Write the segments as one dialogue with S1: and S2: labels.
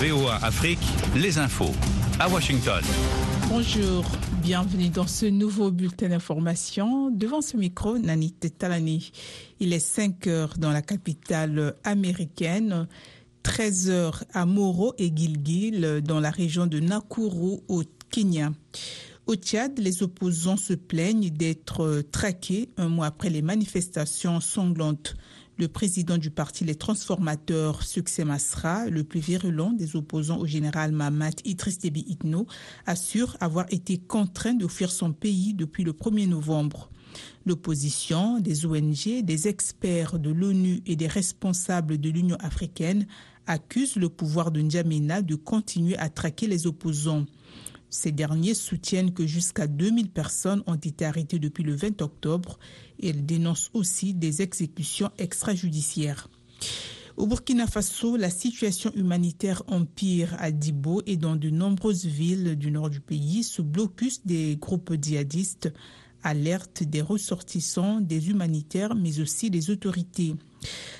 S1: VOA Afrique, les infos. À Washington.
S2: Bonjour, bienvenue dans ce nouveau bulletin d'information. Devant ce micro, Nani Talani. Il est 5 heures dans la capitale américaine, 13 heures à Moro et Gilgil dans la région de Nakuru au Kenya. Au Tchad, les opposants se plaignent d'être traqués un mois après les manifestations sanglantes. Le président du parti Les Transformateurs, Succès Masra, le plus virulent des opposants au général Mahamat Idriss Itno, assure avoir été contraint de fuir son pays depuis le 1er novembre. L'opposition, des ONG, des experts de l'ONU et des responsables de l'Union africaine accusent le pouvoir de N'Djamena de continuer à traquer les opposants. Ces derniers soutiennent que jusqu'à 2000 personnes ont été arrêtées depuis le 20 octobre et ils dénoncent aussi des exécutions extrajudiciaires. Au Burkina Faso, la situation humanitaire empire à Dibo et dans de nombreuses villes du nord du pays sous blocus des groupes djihadistes alerte des ressortissants, des humanitaires, mais aussi des autorités.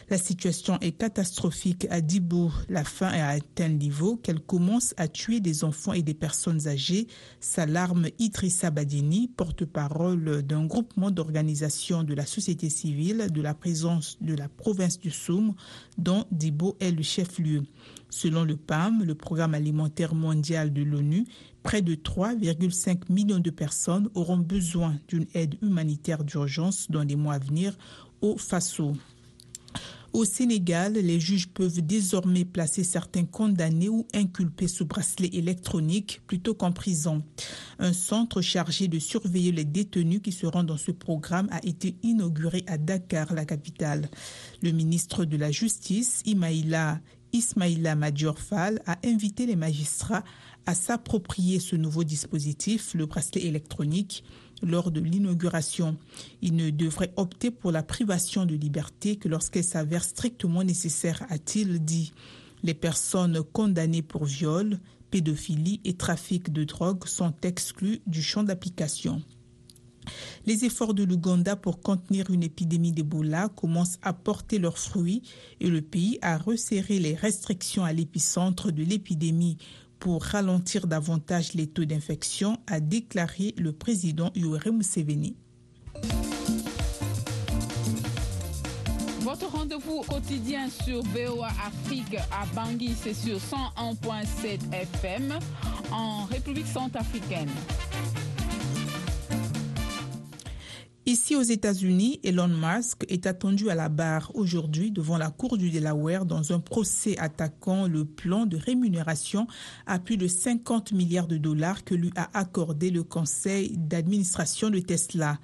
S2: La situation est catastrophique à Dibo. La faim est à un tel niveau qu'elle commence à tuer des enfants et des personnes âgées, s'alarme Idrissa Badini, porte-parole d'un groupement d'organisations de la société civile de la présence de la province du Soum, dont Dibo est le chef-lieu. Selon le PAM, le Programme alimentaire mondial de l'ONU, près de 3,5 millions de personnes auront besoin d'une aide humanitaire d'urgence dans les mois à venir au Faso. Au Sénégal, les juges peuvent désormais placer certains condamnés ou inculpés sous bracelet électronique plutôt qu'en prison. Un centre chargé de surveiller les détenus qui seront dans ce programme a été inauguré à Dakar, la capitale. Le ministre de la Justice, Imaïla Ismaïla Madjorfal, a invité les magistrats à s'approprier ce nouveau dispositif, le bracelet électronique, lors de l'inauguration. Il ne devrait opter pour la privation de liberté que lorsqu'elle s'avère strictement nécessaire, a-t-il dit. Les personnes condamnées pour viol, pédophilie et trafic de drogue sont exclues du champ d'application. Les efforts de l'Ouganda pour contenir une épidémie d'Ebola commencent à porter leurs fruits et le pays a resserré les restrictions à l'épicentre de l'épidémie pour ralentir davantage les taux d'infection, a déclaré le président Yoweri Museveni.
S3: Votre rendez-vous quotidien sur VOA Afrique à Bangui, c'est sur 101.7 FM en République centrafricaine.
S2: Ici aux États-Unis, Elon Musk est attendu à la barre aujourd'hui devant la Cour du Delaware dans un procès attaquant le plan de rémunération à plus de 50 milliards de dollars que lui a accordé le conseil d'administration de Tesla.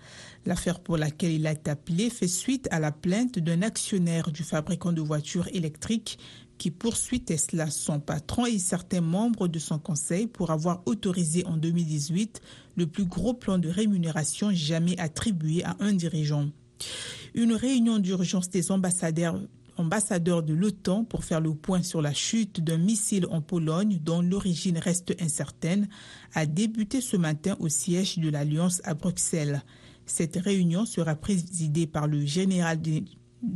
S2: L'affaire pour laquelle il a été appelé fait suite à la plainte d'un actionnaire du fabricant de voitures électriques qui poursuit Tesla, son patron et certains membres de son conseil pour avoir autorisé en 2018 le plus gros plan de rémunération jamais attribué à un dirigeant. Une réunion d'urgence des ambassadeurs ambassadeur de l'OTAN pour faire le point sur la chute d'un missile en Pologne dont l'origine reste incertaine a débuté ce matin au siège de l'Alliance à Bruxelles. Cette réunion sera présidée par le général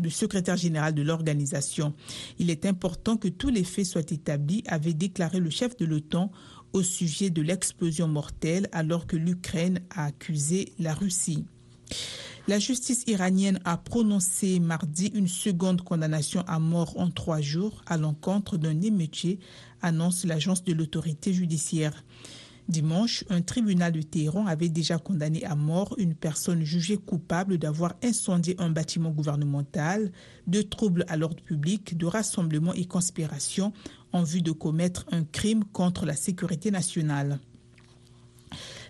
S2: le secrétaire général de l'organisation. Il est important que tous les faits soient établis, avait déclaré le chef de l'OTAN au sujet de l'explosion mortelle alors que l'Ukraine a accusé la Russie. La justice iranienne a prononcé mardi une seconde condamnation à mort en trois jours à l'encontre d'un émeutier, annonce l'agence de l'autorité judiciaire. Dimanche, un tribunal de Téhéran avait déjà condamné à mort une personne jugée coupable d'avoir incendié un bâtiment gouvernemental, de troubles à l'ordre public, de rassemblement et conspiration en vue de commettre un crime contre la sécurité nationale.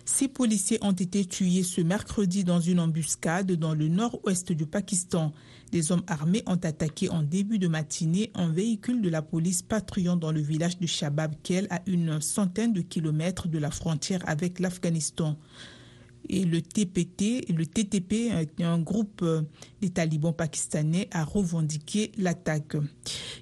S2: Six policiers ont été tués ce mercredi dans une embuscade dans le nord-ouest du Pakistan. Des hommes armés ont attaqué en début de matinée un véhicule de la police patrouillant dans le village de Shabab Kel à une centaine de kilomètres de la frontière avec l'Afghanistan. Et le TPT, TTP, un groupe des talibans pakistanais, a revendiqué l'attaque.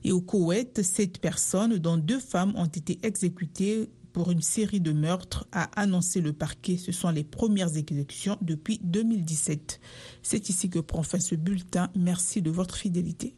S2: Et au Koweït, sept personnes, dont deux femmes, ont été exécutées pour une série de meurtres, a annoncé le parquet. Ce sont les premières exécutions depuis 2017. C'est ici que prend fin ce bulletin. Merci de votre fidélité.